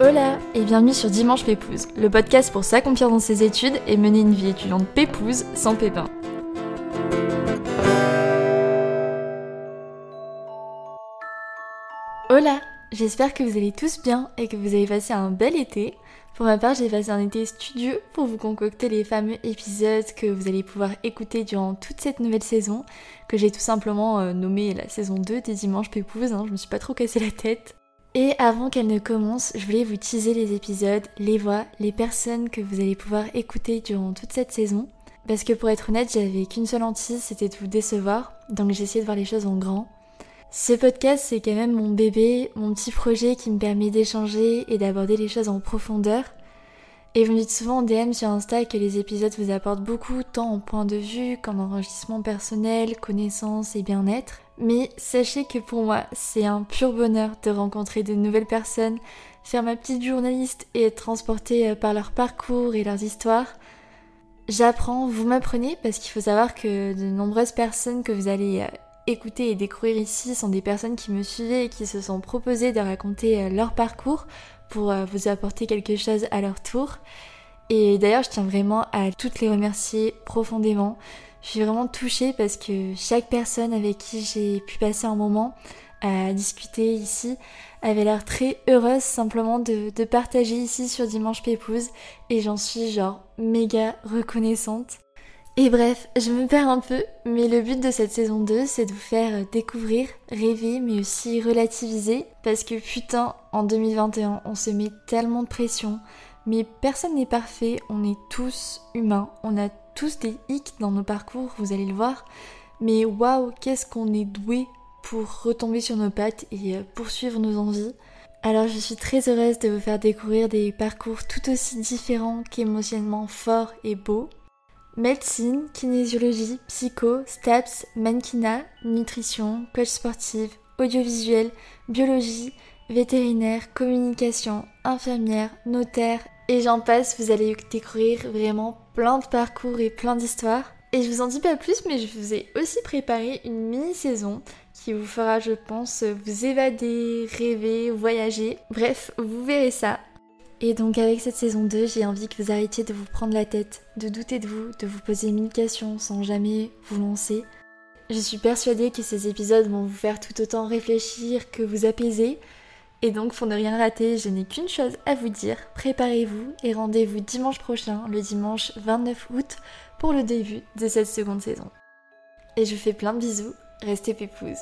et bienvenue sur Dimanche Pépouze, le podcast pour s'accomplir dans ses études et mener une vie étudiante pépouze sans pépin. Hola, j'espère que vous allez tous bien et que vous avez passé un bel été. Pour ma part, j'ai passé un été studieux pour vous concocter les fameux épisodes que vous allez pouvoir écouter durant toute cette nouvelle saison, que j'ai tout simplement euh, nommée la saison 2 des Dimanches Pépouze, hein, je me suis pas trop cassé la tête. Et avant qu'elle ne commence, je voulais vous teaser les épisodes, les voix, les personnes que vous allez pouvoir écouter durant toute cette saison. Parce que pour être honnête, j'avais qu'une seule hantise, c'était de vous décevoir, donc j'ai essayé de voir les choses en grand. Ce podcast, c'est quand même mon bébé, mon petit projet qui me permet d'échanger et d'aborder les choses en profondeur. Et vous me dites souvent en DM sur Insta que les épisodes vous apportent beaucoup, tant en point de vue qu'en enrichissement personnel, connaissances et bien-être. Mais sachez que pour moi, c'est un pur bonheur de rencontrer de nouvelles personnes, faire ma petite journaliste et être transportée euh, par leur parcours et leurs histoires. J'apprends, vous m'apprenez, parce qu'il faut savoir que de nombreuses personnes que vous allez euh, écouter et découvrir ici sont des personnes qui me suivaient et qui se sont proposées de raconter euh, leur parcours pour euh, vous apporter quelque chose à leur tour. Et d'ailleurs, je tiens vraiment à toutes les remercier profondément. Je suis vraiment touchée parce que chaque personne avec qui j'ai pu passer un moment à discuter ici avait l'air très heureuse simplement de, de partager ici sur Dimanche Pépouze et j'en suis genre méga reconnaissante. Et bref, je me perds un peu, mais le but de cette saison 2, c'est de vous faire découvrir, rêver, mais aussi relativiser. Parce que putain, en 2021, on se met tellement de pression. Mais personne n'est parfait, on est tous humains, on a tous des hicks dans nos parcours, vous allez le voir. Mais waouh, qu'est-ce qu'on est doué pour retomber sur nos pattes et euh, poursuivre nos envies. Alors je suis très heureuse de vous faire découvrir des parcours tout aussi différents qu'émotionnellement forts et beaux. Médecine, kinésiologie, psycho, STAPS, mannequinat, nutrition, coach sportive, audiovisuel, biologie, vétérinaire, communication, infirmière, notaire, et j'en passe, vous allez découvrir vraiment plein de parcours et plein d'histoires. Et je vous en dis pas plus, mais je vous ai aussi préparé une mini-saison qui vous fera, je pense, vous évader, rêver, voyager. Bref, vous verrez ça. Et donc avec cette saison 2, j'ai envie que vous arrêtiez de vous prendre la tête, de douter de vous, de vous poser mille questions sans jamais vous lancer. Je suis persuadée que ces épisodes vont vous faire tout autant réfléchir que vous apaiser. Et donc pour ne rien rater, je n'ai qu'une chose à vous dire, préparez-vous et rendez-vous dimanche prochain, le dimanche 29 août, pour le début de cette seconde saison. Et je vous fais plein de bisous, restez pépouze.